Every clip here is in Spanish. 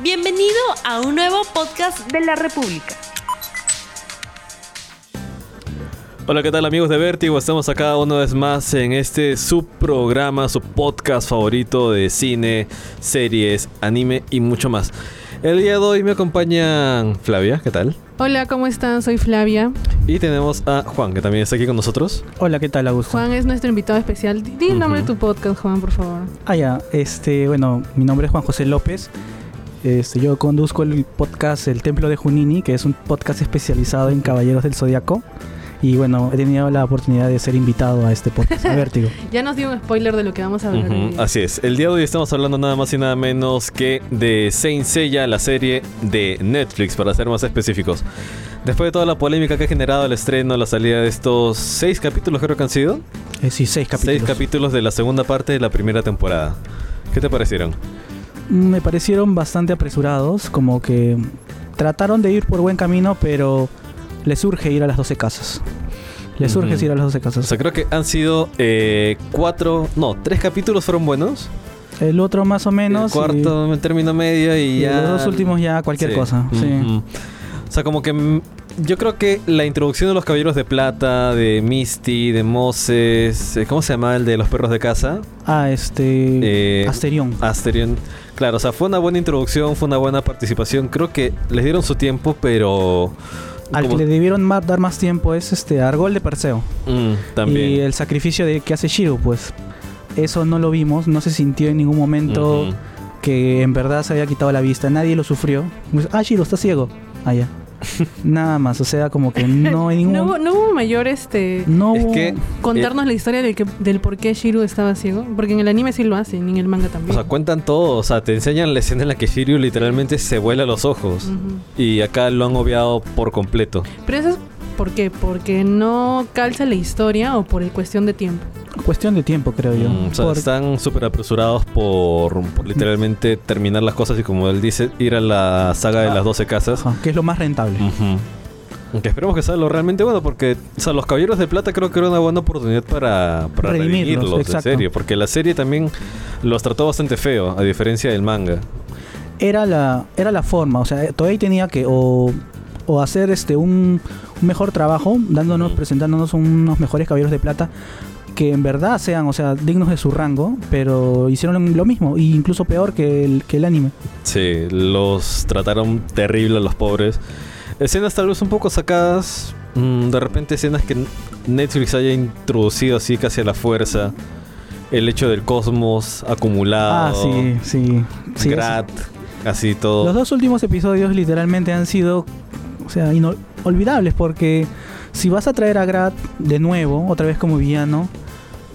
Bienvenido a un nuevo podcast de la República. Hola, ¿qué tal amigos de Vértigo? Estamos acá una vez más en este subprograma, su podcast favorito de cine, series, anime y mucho más. El día de hoy me acompañan Flavia, ¿qué tal? Hola, ¿cómo están? Soy Flavia. Y tenemos a Juan, que también está aquí con nosotros. Hola, ¿qué tal, Augusto? Juan es nuestro invitado especial. Di el nombre de tu podcast, Juan, por favor. Ah, ya, este, bueno, mi nombre es Juan José López. Este, yo conduzco el podcast El Templo de Junini, que es un podcast especializado en Caballeros del Zodiaco. Y bueno, he tenido la oportunidad de ser invitado a este podcast, a Vértigo. ya nos dio un spoiler de lo que vamos a hablar. Ujú, día. Así es. El día de hoy estamos hablando nada más y nada menos que de Saint Seiya, la serie de Netflix, para ser más específicos. Después de toda la polémica que ha generado el estreno, la salida de estos seis capítulos, creo que han sido. Eh, sí, seis capítulos. Seis capítulos de la segunda parte de la primera temporada. ¿Qué te parecieron? Me parecieron bastante apresurados, como que trataron de ir por buen camino, pero les surge ir a las 12 casas. Les surge ir a las 12 O casas. sea, creo que han sido eh, cuatro, no, tres capítulos fueron buenos. El otro más o menos. el cuarto en término medio y, y, y ya. los dos últimos ya cualquier Sí. cosa. Sí. O sea, como que yo creo que la introducción de los caballeros de plata, de Misty, de Moses, eh, ¿cómo se llama el de los perros de casa? Ah, este. Eh, Asterión. Asterion. Claro, o sea, fue una buena introducción, fue una buena participación. Creo que les dieron su tiempo, pero. Al como- que le debieron ma- dar más tiempo es este Argol de Perseo. Mm, también. Y el sacrificio de que hace Shiro, pues. Eso no lo vimos, no se sintió en ningún momento que en verdad se había quitado la vista, nadie lo sufrió. Pues, ah, Shiro, está ciego. Ah, ya. Nada más, o sea, como que no hay ningún. No, hubo- no hubo mayor este no Es hubo- que- contarnos la historia del, que, del por qué Shiru estaba ciego. Porque en el anime sí lo hacen, y en el manga O también. sea, cuentan todo. O sea, te enseñan la escena en la que Shiryu literalmente se vuela los ojos. Y acá lo han obviado por completo. Pero eso es ¿por qué? Porque no calza la historia o por cuestión de tiempo. Cuestión de tiempo, creo yo. Mm, o sea, Por- están súper apresurados por, por literalmente terminar las cosas y como él dice, ir a la saga de Ah. las 12 casas. Ajá, que es lo más rentable. Aunque esperemos que sea lo realmente bueno, porque o sea, los Caballeros de Plata creo que era una buena oportunidad para, para Redimirlos, redimirlos, en serio. Porque la serie también los trató bastante feo, a diferencia del manga. Era la, era la forma, o sea, todavía tenía que o, o hacer este un, un mejor trabajo, dándonos, presentándonos unos mejores caballeros de plata que en verdad sean, o sea, dignos de su rango, pero hicieron lo mismo, e incluso peor que el, que el anime. Sí, los trataron terrible a los pobres. Escenas tal vez un poco sacadas, mm, de repente escenas que Netflix haya introducido así casi a la fuerza. El hecho del cosmos acumulado. Ah, sí, sí. sí Grat, así todo. Los dos últimos episodios literalmente han sido, o sea, inolvidables porque si vas a traer a Grat de nuevo, otra vez como villano,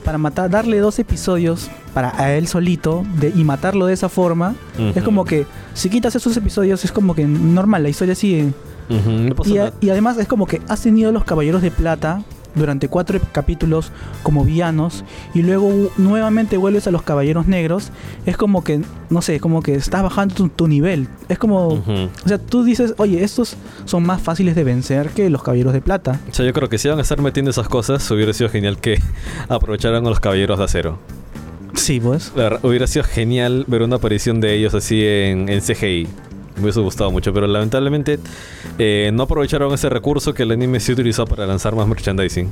para matar, darle dos episodios para a él solito de, y matarlo de esa forma, es como que si quitas esos episodios es como que normal, la historia sigue. No Y, a- y además es como que has tenido los Caballeros de Plata durante cuatro capítulos como villanos y luego nuevamente vuelves a los Caballeros Negros. Es como que, no sé, como que estás bajando tu, tu nivel. Es como... O sea, tú dices, oye, estos son más fáciles de vencer que los Caballeros de Plata. O sea, yo creo que si van a estar metiendo esas cosas, hubiera sido genial que aprovecharan a los caballeros de acero. Sí, pues. Verdad, hubiera sido genial ver una aparición de ellos así en, en CGI. Me hubiese gustado mucho, pero lamentablemente eh, no aprovecharon ese recurso que el anime sí utilizó para lanzar más merchandising.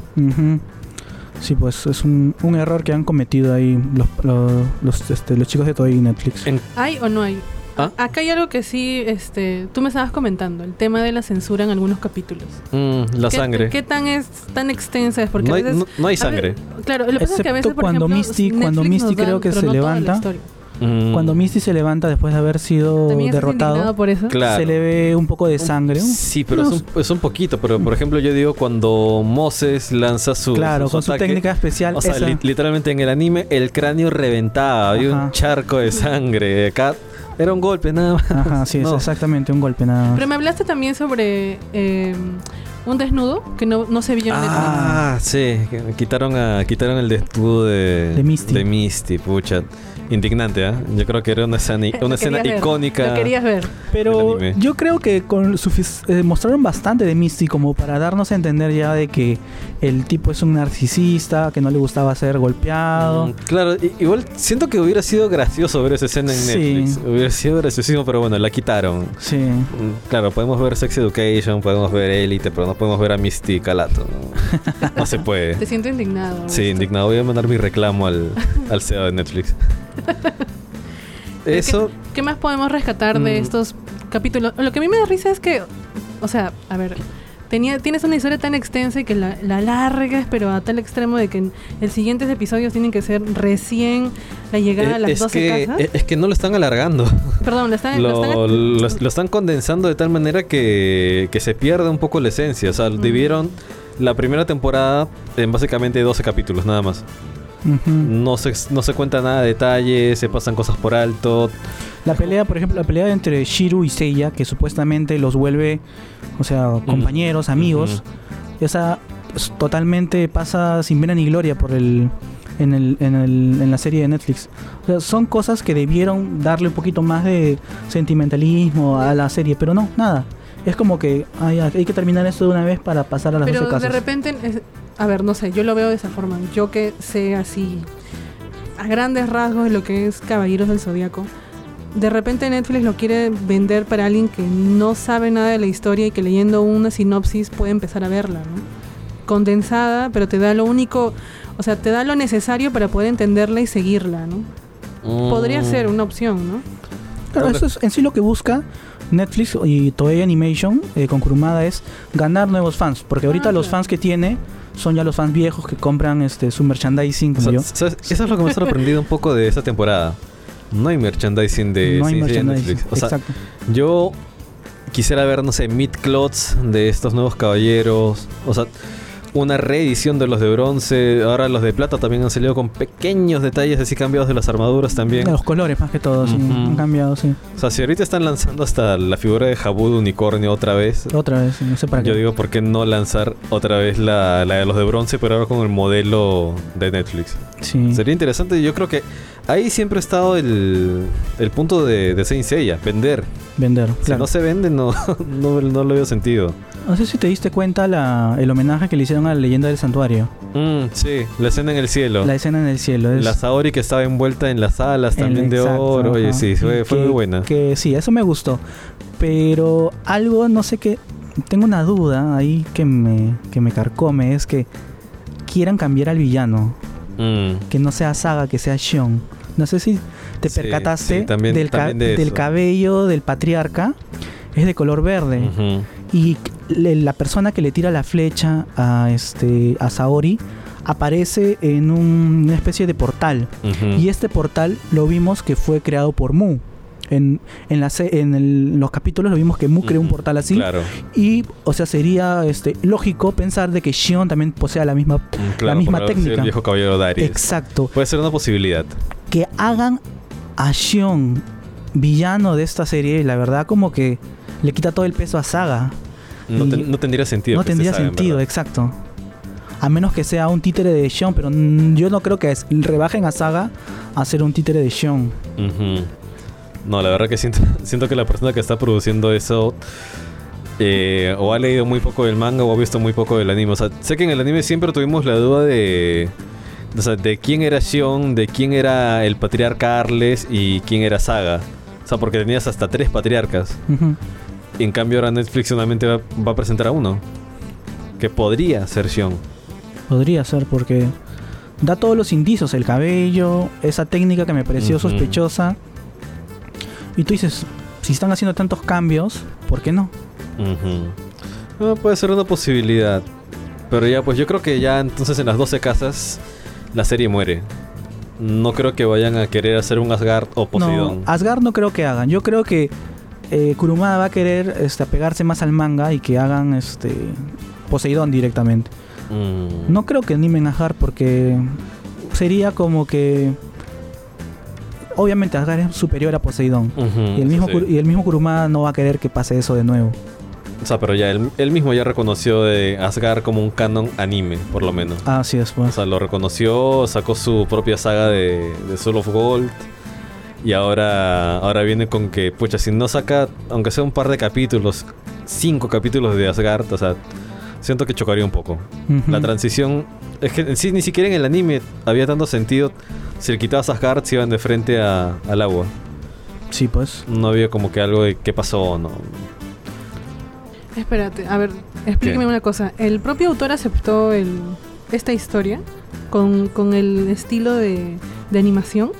Sí, pues es un, un error que han cometido ahí los, los, los, este, los chicos de Toei y Netflix. En- ¿Hay o no hay? ¿Ah? Acá hay algo que sí, este, tú me estabas comentando, el tema de la censura en algunos capítulos. Mm, la ¿Qué- sangre. ¿Qué tan es tan extensa es? Porque no, a hay, veces no, no hay a sangre. claro, lo que pasa es que a veces, por cuando ejemplo, Misty- cuando Misty creo que se no toda la levanta. Mm, Cuando Misty se levanta después de haber sido ¿También estás derrotado, indignado por eso? Claro. se le ve un poco de sangre. Sí, pero No, es, un, es un poquito. Pero por ejemplo, yo digo cuando Moses lanza su. claro, con su técnica especial. O sea, esa- li- literalmente en el anime el cráneo reventaba, había un charco de sangre. Acá era un golpe nada más. Ajá, sí, es No. exactamente un golpe nada más. Pero me hablaste también sobre eh, un desnudo que no, no se vio en Netflix. Ah, sí, quitaron a quitaron el desnudo de De Misty. de Misty, pucha. Indignante, ¿ah? Yo creo que era una escena, una escena ver, icónica. Lo querías ver. Pero yo creo que con eh, mostraron bastante de Misty como para darnos a entender ya de que el tipo es un narcisista, que no le gustaba ser golpeado. Mm, Claro, igual siento que hubiera sido gracioso ver esa escena en Sí. Netflix. Hubiera sido graciosísimo, pero bueno, la quitaron. Sí. Mm, Claro, podemos ver Sex Education, podemos ver Elite, pero no podemos ver a Misty Calato. No, No se puede. Te siento indignado. Sí, indignado. Voy a mandar mi reclamo al, al CEO de Netflix. Eso, ¿Qué más podemos rescatar de Mm. estos capítulos? Lo que a mí me da risa es que, o sea, a ver, tenía, tienes una historia tan extensa y que la, la alargas, pero a tal extremo de que en el siguientes episodios tienen que ser recién la llegada a eh, las es, 12 que, casas. eh, es que no lo están alargando. Perdón, lo están, lo Lo, están- lo- lo están condensando de tal manera que, que se pierde un poco la esencia. O sea, Mm. dividieron la primera temporada en básicamente 12 capítulos, nada más. No se, no se cuenta nada de detalles, se pasan cosas por alto. La pelea, por ejemplo, la pelea entre Shiru y Seiya, que supuestamente los vuelve, o sea, compañeros, amigos, esa s- totalmente pasa sin pena ni gloria por el en, el, en, el- en la serie de Netflix. O sea, son cosas que debieron darle un poquito más de sentimentalismo a la serie, pero no, nada. Es como que ay, ya, hay que terminar esto de una vez para pasar a las Pero 12 de casas. repente, es- a ver, no sé, yo lo veo de esa forma. Yo que sé así, a grandes rasgos, lo que es Caballeros del Zodíaco. De repente Netflix lo quiere vender para alguien que no sabe nada de la historia y que leyendo una sinopsis puede empezar a verla, ¿no? Condensada, pero te da lo único, o sea, te da lo necesario para poder entenderla y seguirla, ¿no? Podría Mm. ser una opción, ¿no? Claro, eso es en sí lo que busca Netflix y Toei Animation eh, con Kurumada es ganar nuevos fans, porque ahorita Ah, los fans que tiene son ya los fans viejos que compran este su merchandising O como sea, yo. ¿sabes? Eso es lo que me ha sorprendido un poco de esta temporada. No hay merchandising de, no hay sí, de merchandising. Netflix. O sea, Exacto. yo quisiera ver, no sé, mid-clots de estos nuevos caballeros. O sea, una reedición de los de bronce. Ahora los de plata también han salido con pequeños detalles así cambiados de las armaduras también. Los colores más que todo, sí, han cambiado, sí. O sea, si ahorita están lanzando hasta la figura de Jabu de unicornio otra vez. Otra vez, no sé para Yo qué. digo, ¿por qué no lanzar otra vez la, la de los de bronce, pero ahora con el modelo de Netflix? Sí. Sería interesante. Yo creo que ahí siempre ha estado el, el punto de, de Saint Seiya, vender. Vender, Si no se vende, no, no, no le veo sentido. No sé si te diste cuenta la, el homenaje que le hicieron a la leyenda del santuario. Mm, sí, la escena en el cielo. La escena en el cielo. Es La Saori que estaba envuelta en las alas el- también de exacto, oro. Oye, ajá. sí, fue, fue que- muy buena. Que sí, eso me gustó. Pero algo, no sé qué. Tengo una duda ahí que me, que me carcome. Es que quieran cambiar al villano. Mm, Que no sea Saga, que sea Shion. No sé si te Sí, percataste sí, también- del, ca- también de del eso. cabello del patriarca. Es de color verde. Y le- la persona que le tira la flecha a este a Saori aparece en un- una especie de portal. Y este portal lo vimos que fue creado por Mu. En, en, la se- en el- los capítulos lo vimos que Mu creó un portal así. Claro, Y, o sea, sería este, lógico pensar de que Shion también posea la misma. mm, claro, misma haber sido técnica. El viejo caballero Darius. Exacto. Puede ser una posibilidad. Que hagan a Shion villano de esta serie, la verdad, como que le quita todo el peso a Saga. No, tendría sentido. no tendría sentido, exacto. A menos que sea un títere de Shion, pero yo no creo que es- rebajen a Saga a ser un títere de Shion. Ujú. No, la verdad que siento, siento que la persona que está produciendo eso eh, o ha leído muy poco del manga o ha visto muy poco del anime. O sea, sé que en el anime siempre tuvimos la duda de, o sea, de quién era Shion, de quién era el patriarca Arles y quién era Saga. O sea, porque tenías hasta tres patriarcas. Y en cambio ahora Netflix solamente va, va a presentar a uno. Que podría ser Shion. Podría ser porque da todos los indicios, el cabello, esa técnica que me pareció sospechosa. Y tú dices, si están haciendo tantos cambios, ¿por qué no? Puede ser una posibilidad. Pero ya, pues yo creo que ya entonces en las 12 casas la serie muere. No creo que vayan a querer hacer un Asgard o Poseidón. No, Asgard no creo que hagan. Yo creo que eh, Kurumada va a querer este, apegarse más al manga y que hagan este Poseidón directamente. Mm. No creo que animen a Asgard porque sería como que obviamente Asgard es superior a Poseidón. Y el, mismo, sí, y el mismo Kurumada no va a querer que pase eso de nuevo. O sea, pero ya él, él mismo ya reconoció de Asgard como un canon anime, por lo menos. Así es, O pues. sea, lo reconoció, sacó su propia saga de, de Soul of Gold. Y ahora, ahora viene con que, pucha, si no saca, aunque sea un par de capítulos, cinco capítulos de Asgard, o sea, siento que chocaría un poco. La transición, es que en sí ni siquiera en el anime había tanto sentido. Si le quitabas Asgard, se iban de frente a- al agua. Sí, pues. No había como que algo de qué pasó, no. Espérate, a ver, explíqueme ¿Qué? una cosa. ¿El propio autor aceptó el, esta historia con, con el estilo de, de animación?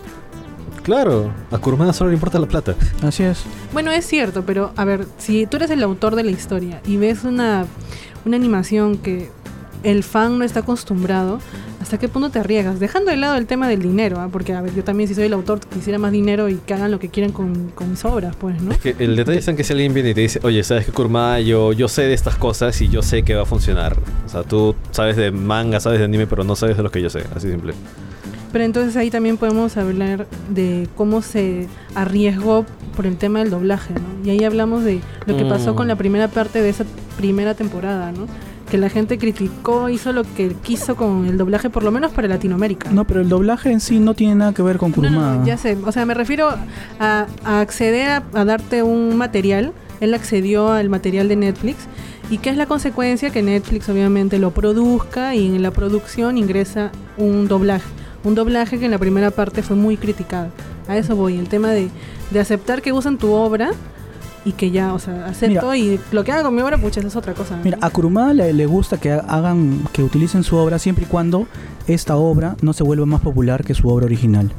Claro, a Kurumada solo le importa la plata. Así es. Bueno, es cierto, pero a ver, si tú eres el autor de la historia y ves una, una animación que el fan no está acostumbrado, ¿hasta qué punto te arriesgas? Dejando de lado el tema del dinero, ¿ah? porque a ver, yo también si soy el autor quisiera más dinero y que hagan lo que quieran con, con mis obras, pues, ¿no? Es que el detalle está en que si alguien viene y te dice, oye, ¿sabes qué, Kurumada? Yo, yo sé de estas cosas y yo sé que va a funcionar. O sea, tú sabes de manga, sabes de anime, pero no sabes de lo que yo sé. Así simple. Pero entonces ahí también podemos hablar de cómo se arriesgó por el tema del doblaje, ¿no? Y ahí hablamos de lo que pasó Mm. con la primera parte de esa primera temporada, ¿no? Que la gente criticó, hizo lo que quiso con el doblaje, por lo menos para Latinoamérica. No, pero el doblaje en sí no tiene nada que ver con Kurumada. no, no, ya sé. O sea, me refiero a, a acceder a, a darte un material. Él accedió al material de Netflix. ¿Y qué es la consecuencia? Que Netflix obviamente lo produzca y en la producción ingresa un doblaje. Un doblaje que en la primera parte fue muy criticado. A eso voy. El tema de, de aceptar que usan tu obra y que ya, o sea, acepto y lo que hagan con mi obra, pucha, es otra cosa. Mira, a Kurumada le, le gusta que hagan, que utilicen su obra siempre y cuando esta obra no se vuelva más popular que su obra original.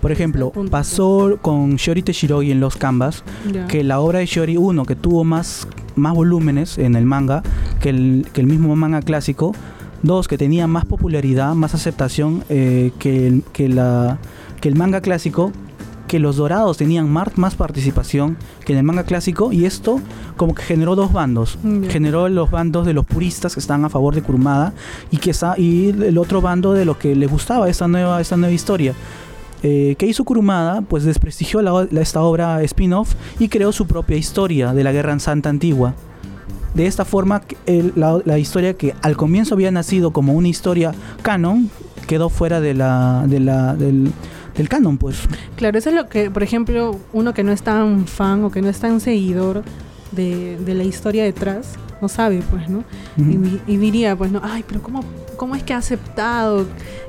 Por ejemplo, Punto. pasó con Shiori Teshirogi en Los Canvas, Ya. que la obra de Shiori 1, que tuvo más, más volúmenes en el manga que el, que el mismo manga clásico, dos, que tenía más popularidad, más aceptación eh, que, el, que, la, que el manga clásico, que los dorados tenían más participación que en el manga clásico, y esto como que generó dos bandos. Generó los bandos de los puristas que están a favor de Kurumada y, que está, y el otro bando de los que les gustaba esta nueva, esta nueva historia. Eh, ¿Qué hizo Kurumada? Pues desprestigió la- la- esta obra spin-off y creó su propia historia de la Guerra en Santa Antigua. De esta forma, el- la, la historia que al comienzo había nacido como una historia canon, quedó fuera de la, de la, del, del canon, pues. Claro, eso es lo que, por ejemplo, uno que no es tan fan o que no es tan seguidor de, de la historia detrás, no sabe, pues, ¿no? y, y diría, pues, no, ay, pero ¿cómo, ¿cómo es que ha aceptado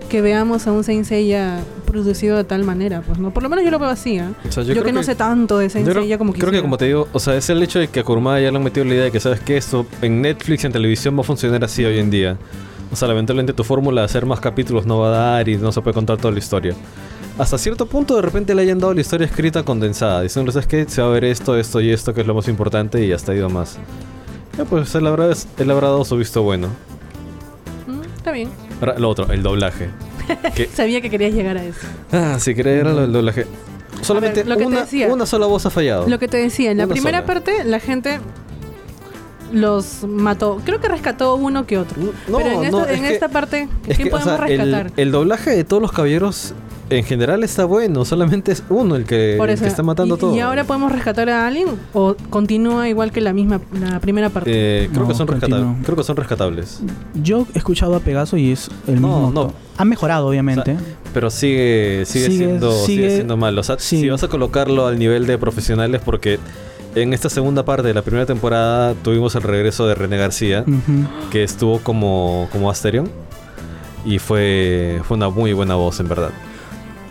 que veamos a un Saint Seiya producido de tal manera? Pues, ¿no? Por lo menos yo lo veo así, ¿ah? O sea, Yo, creo que no sé tanto de Saint Yo Seiya como creo que como te digo, o sea, es el hecho de que a Kurumada ya le han metido la idea de que sabes que esto en Netflix, en televisión va a funcionar así hoy en día. O sea, lamentablemente tu fórmula de hacer más capítulos no va a dar y no se puede contar toda la historia. Hasta cierto punto de repente le hayan dado la historia escrita condensada, diciéndole, ¿sabes qué? Se va a ver esto, esto y esto, que es lo más importante y hasta ido más. Ya, pues él habrá, él habrá dado su visto bueno. Mm, está bien. Ahora, lo otro, el doblaje. Que- Sabía que querías llegar a eso. ah, si quería lo del doblaje. Solamente lo que te una, decía. una sola voz ha fallado. Lo que te decía, en la Una primera sola. parte la gente los mató. Creo que rescató uno que otro. No, Pero en, esta, no, es en que- esta parte, Es ¿qué que, o podemos sea, el, rescatar? el doblaje de todos los caballeros en general está bueno, solamente es uno el que, Por el eso. que está matando y, todo. ¿Y ahora podemos rescatar a alguien o continúa igual que la misma la primera parte? Eh, creo, No, que son rescatables. creo que son rescatables. Yo he escuchado a Pegaso y es el No, mismo. no. actor. Ha mejorado, obviamente. Pero sigue, sigue, Sigue- siendo, sigue, sigue- siendo malo. O sea, sí. si vas a colocarlo al nivel de profesionales, porque en esta segunda parte de la primera temporada tuvimos el regreso de René García, que estuvo como, como Asterion. Y fue, fue una muy buena voz, en verdad.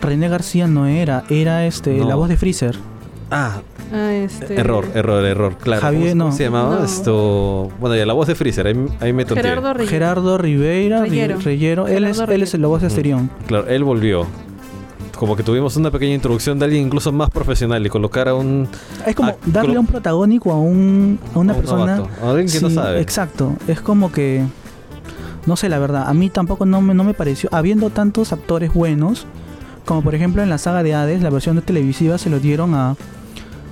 René García no era, era este No. la voz de Freezer. Ah, Ah, este, error, error, error. Claro. Javier, ¿Cómo, cómo no. se llamaba? No. Esto. Bueno, ya la voz de Freezer, ahí, ahí me tonteé. Gerardo. Gerardo Ribeira, Ri- Reyero. Él, es, él es la voz de Asterión. Claro, él volvió. Como que tuvimos una pequeña introducción de alguien incluso más profesional y colocar a un. Es como darle colo- un protagónico a, un, a una a un persona. novato, a alguien que no sabe. Exacto. Es como que. No sé, la verdad. A mí tampoco no me, no me pareció. Habiendo tantos actores buenos, como por ejemplo en la saga de Hades, la versión de televisiva se lo dieron a,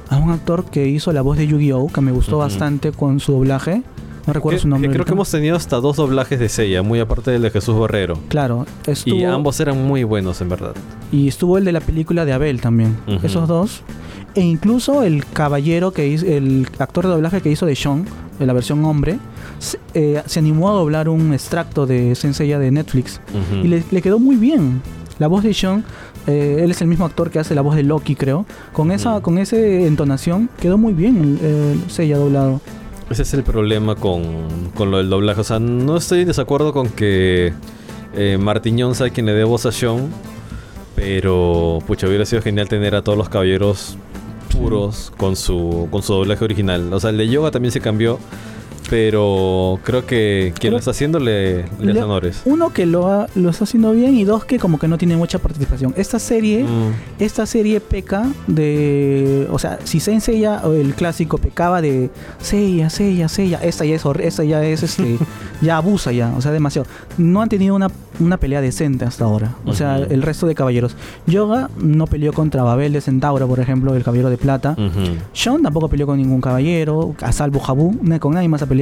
a un actor que hizo la voz de Yu-Gi-Oh! que me gustó bastante con su doblaje. No recuerdo Que- su nombre. que creo ahorita. que hemos tenido hasta dos doblajes de Seiya, muy aparte del de Jesús Barrero. Claro, estuvo, Y ambos eran muy buenos, en verdad. y estuvo el de la película de Abel también. Esos dos. E incluso el caballero que hizo, el actor de doblaje que hizo de Sean, de la versión hombre, se, eh, se animó a doblar un extracto de Senseiya de Netflix. Y le, le quedó muy bien. La voz de Sean, eh, él es el mismo actor que hace la voz de Loki, creo. Con esa, Ujú. con esa entonación quedó muy bien el Seiya doblado. Ese es el problema con, con lo del doblaje. O sea, no estoy en desacuerdo con que eh, Martiñón sea quien le dé voz a Sean. Pero, pucha, hubiera sido genial tener a todos los caballeros puros con su, con su doblaje original. O sea, el de Yoga también se cambió. Pero creo que quien lo está haciendo le, le hace honores. Uno que lo, ha- lo está haciendo bien y dos que como que no tiene mucha participación. Esta serie, Mm, esta serie peca de, o sea, si Saint Seiya o el clásico pecaba de Seiya, Seiya, Seiya, esta ya es, esta ya es, este, ya abusa ya, o sea, demasiado. No han tenido una, una pelea decente hasta ahora. O sea, Ujú. el resto de caballeros. Yoga no peleó contra Babel de Centauro, por ejemplo, el caballero de plata. ujú. Sean tampoco peleó con ningún caballero, a salvo Jabu, con nadie más ha peleado.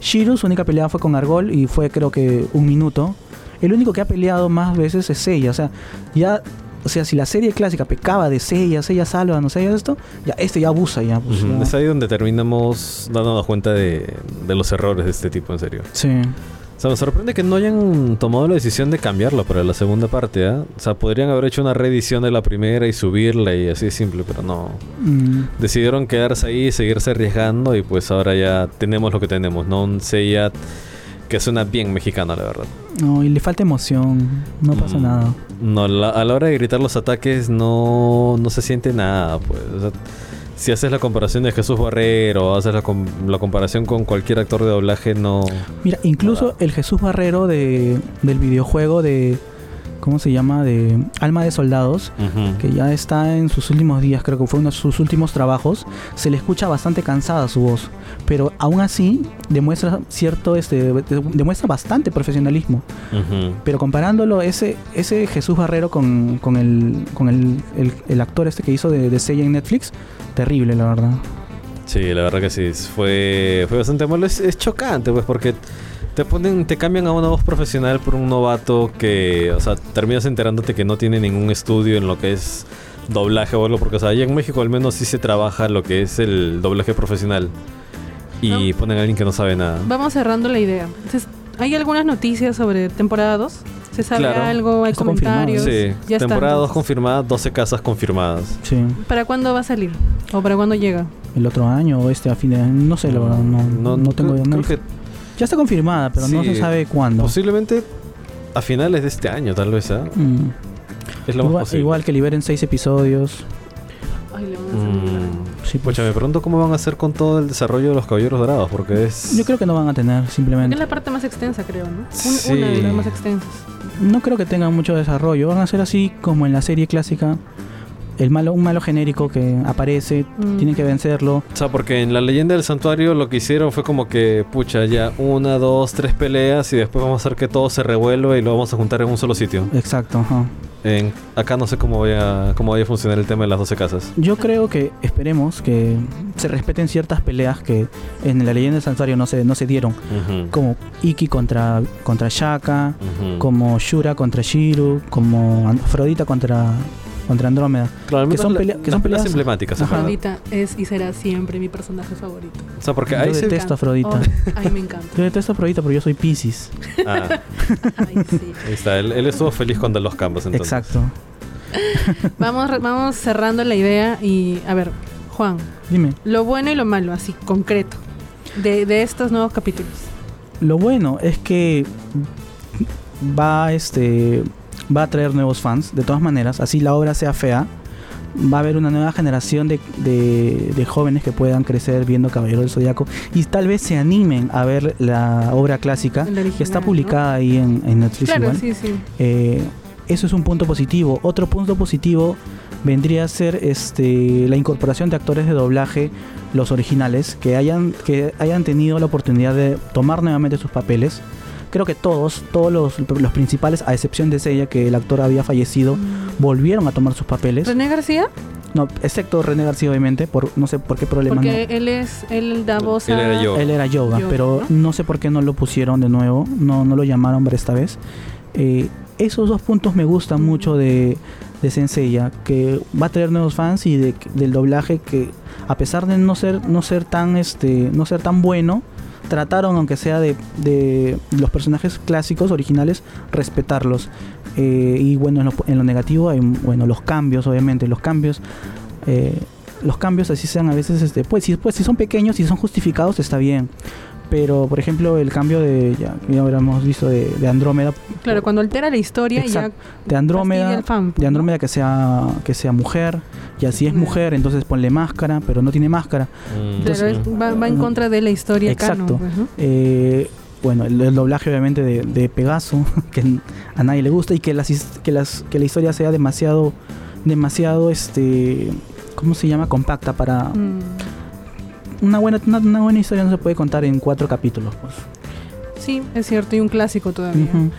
Shiru, su única pelea fue con Argol y fue creo que un minuto. El único que ha peleado más veces es Seiya, o sea, ya, o sea, si la serie clásica pecaba de Seiya, Seiya salva, no sé, esto, ya este ya abusa ya. pues, Ujú. ya. Es ahí donde terminamos dándonos cuenta de, de los errores de este tipo, en serio. Sí. Sea, me sorprende que no hayan tomado la decisión de cambiarlo para la segunda parte, ¿ah? O sea, podrían haber hecho una reedición de la primera y subirla y así de simple, pero no. Mm, Decidieron quedarse ahí, seguirse arriesgando y pues ahora ya tenemos lo que tenemos, ¿no? Un Seiya que suena bien mexicano, la verdad. no, y le falta emoción, no pasa Mm. nada. No, la- a la hora de gritar los ataques no, no se siente nada, pues. O sea, si haces la comparación de Jesús Barrero, haces la, com- la comparación con cualquier actor de doblaje, no... Mira, incluso el Jesús Barrero de, del videojuego de, ¿cómo se llama? De Alma de Soldados, que ya está en sus últimos días, creo que fue uno de sus últimos trabajos, se le escucha bastante cansada su voz, pero aún así demuestra cierto, este, de- demuestra bastante profesionalismo. Pero comparándolo, ese, ese Jesús Barrero con, con, el, con el, el- el actor este que hizo de, de Seiya en Netflix, terrible la verdad. Sí, la verdad que sí. Fue, fue bastante malo. Es, es chocante, pues, porque te ponen, te cambian a una voz profesional por un novato que, o sea, terminas enterándote que no tiene ningún estudio en lo que es doblaje o algo, porque, o sea, allá en México al menos sí se trabaja lo que es el doblaje profesional. Y ponen a alguien que no sabe nada. Vamos cerrando la idea. Entonces, ¿hay algunas noticias sobre temporada 2? ¿Se sabe Claro. algo? ¿Hay Está comentarios? Sí, Ya temporada 2 entonces. confirmada, 12 casas confirmadas. Sí, ¿Para cuándo va a salir? ¿O para cuándo llega? el otro año o este a fin de no sé, la verdad, no, no, tengo creo, no- creo que Ya está confirmada, pero no se sabe cuándo. posiblemente a finales de este año, tal vez, ¿ah? Mm. Es lo más Igual, posible. igual que liberen seis episodios. Ay, le van a hacer Mm. Sí, pues. Pucha, me pregunto cómo van a hacer con todo el desarrollo de los caballeros dorados, porque es. Yo creo que no van a tener, simplemente. es la parte más extensa, creo, ¿no? Un- Sí. Una de las más extensas. No creo que tengan mucho desarrollo. Van a ser así como en la serie clásica. El malo, un malo genérico que aparece, Mm. tienen que vencerlo. O sea, porque en la leyenda del santuario lo que hicieron fue como que, pucha, ya una, dos, tres peleas y después vamos a hacer que todo se revuelva y lo vamos a juntar en un solo sitio. Exacto, ajá. En, acá no sé cómo vaya, cómo vaya a funcionar el tema de las 12 casas. Yo creo que esperemos que se respeten ciertas peleas que en la leyenda del santuario no se, no se dieron. Ujú, Como Iki contra, contra Shaka, ujú. como Shura contra Shiru, como Afrodita contra, contra Andrómeda. Claro, que son la- que son peleas peleas- emblemáticas. Afrodita es y será siempre mi personaje favorito. O sea, porque Yo ahí se... detesto a Afrodita. Oh, ay, me encanta. Yo detesto a Afrodita porque yo soy Pisces. Ah, Ay, sí. ahí está. Él, él estuvo feliz cuando los cambios, entonces. Exacto. Vamos, vamos cerrando la idea y, a ver, Juan, Dime. lo bueno y lo malo, así, concreto, de, de estos nuevos capítulos. Lo bueno es que va este va a traer nuevos fans, de todas maneras, así la obra sea fea, va a haber una nueva generación de, de- de jóvenes que puedan crecer viendo Caballero del Zodiaco y tal vez se animen a ver la obra clásica original, que está ¿no? publicada ahí en, en Netflix Claro, igual. sí, sí. Eh, eso es un punto positivo. Otro punto positivo vendría a ser este, la incorporación de actores de doblaje, los originales, que hayan, que hayan tenido la oportunidad de tomar nuevamente sus papeles. Creo que todos, todos los, los principales, a excepción de Seiya, que el actor había fallecido, volvieron a tomar sus papeles. René García, No, excepto René García, obviamente, por no sé por qué problema porque no. él es, él da voz Él era yo. Él era yoga, Yoga, pero ¿no? ¿no? sé por qué no lo pusieron de nuevo, no, no lo llamaron para esta vez. Eh, esos dos puntos me gustan mucho de, de Senseiya, que va a traer nuevos fans y de- del doblaje que a pesar de no ser, no ser tan este, no ser tan bueno, trataron, aunque sea de, de los personajes clásicos, originales, respetarlos. Eh, y bueno, en lo, en lo negativo hay bueno, los cambios, obviamente, los cambios. eh, los cambios así sean a veces, este, pues, si, pues si son pequeños, si son justificados, está bien. Pero, por ejemplo, el cambio de, ya, ya habremos visto, de, de Andrómeda, Claro, cuando altera la historia ya de Andrómeda, fan, pues, de ¿no? Andrómeda que sea, que sea mujer, y así es Claro. mujer, entonces ponle máscara, pero no tiene máscara. Mm. Pero es- va, va en contra de la historia Exacto. canon, pues, ¿no? Eh, bueno, el, el doblaje obviamente de, de Pegaso, que a nadie le gusta, y que, las, que, las, que la historia sea demasiado, demasiado, este, ¿cómo se llama? Compacta para... Mm. Una buena, una, una buena historia no se puede contar en cuatro capítulos. Pues. Sí, es cierto, y un clásico todavía. Ujú.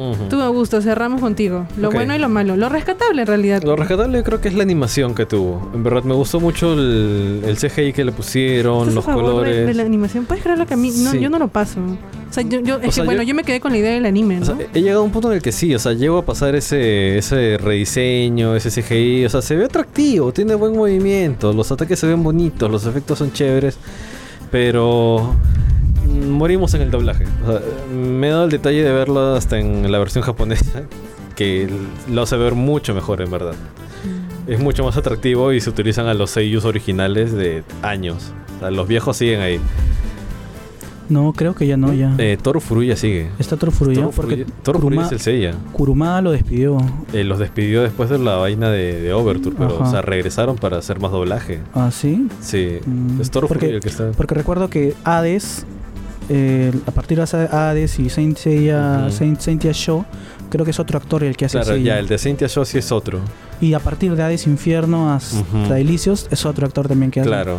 Ujú. Tú, Augusto, cerramos contigo. Lo bueno y lo malo. Lo rescatable, en realidad. Lo rescatable creo que es la animación que tuvo. En verdad me gustó mucho el, el CGI que le pusieron, ¿Estás a los favor de- colores. De, la animación. ¿Puedes creerlo que a mí? No, Sí. yo no lo paso. O sea, yo, yo- es O que, sea, bueno, yo- yo... me quedé con la idea del anime, ¿no? O sea, he llegado a un punto en el que sí, o sea, llego a pasar ese, ese rediseño, ese CGI, o sea, se ve atractivo, tiene buen movimiento, los ataques se ven bonitos, los efectos son chéveres, pero mm, morimos en el doblaje. O sea, me he dado el detalle de verlo hasta en la versión japonesa, que lo hace ver mucho mejor en verdad. Mm. Es mucho más atractivo y se utilizan a los seiyus originales de años. O sea, los viejos siguen ahí. No, creo que ya no, ya. Eh, Toru Furuya sigue. Está Toru Furuya, Toru porque Furuya, es el Seiya. Kurumada lo despidió. Eh, los despidió después de la vaina de, de Overture, pero Ajá. o sea, regresaron para hacer más doblaje. ¿Ah, sí? Sí, Mm, es Toru porque- Furuya el que está. Porque recuerdo que Hades, eh, a partir de Hades y Saint Seiya, Ujú. Saint, Seiya Show, creo que es otro actor el que hace Claro, Seiya. ya, el de Cynthia Shaw sí es otro. Y a partir de Hades Infierno hasta. Delicios es otro actor también que hace. Claro.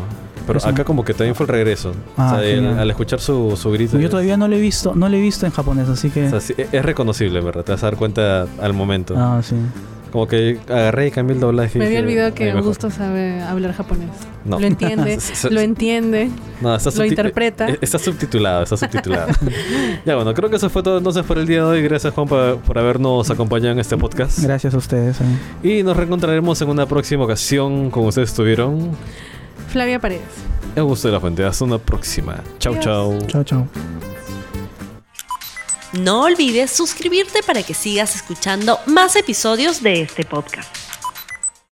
Pero acá como que también fue el regreso. Ah, o sea, el- al escuchar su, su grito. Yo todavía no lo he visto, no lo he visto en japonés, así que. o sea, sí, es reconocible, ¿verdad? Te vas a dar cuenta al momento. ah, sí. Como que agarré y cambié el doblaje. Me había olvidado que. Augusto sabe hablar japonés. No. Lo entiende, lo entiende. No, está Lo interpreta. eh, Está subtitulado, está subtitulado. ya bueno, creo que eso fue todo entonces por el día de hoy. Gracias Juan por, por habernos acompañado en este podcast. Gracias a ustedes. eh. Y nos reencontraremos en una próxima ocasión como ustedes estuvieron. Flavia Paredes. Augusto de la Fuente. Hasta una próxima. Chau, Adiós. chau. Chao, chao. No olvides suscribirte para que sigas escuchando más episodios de este podcast.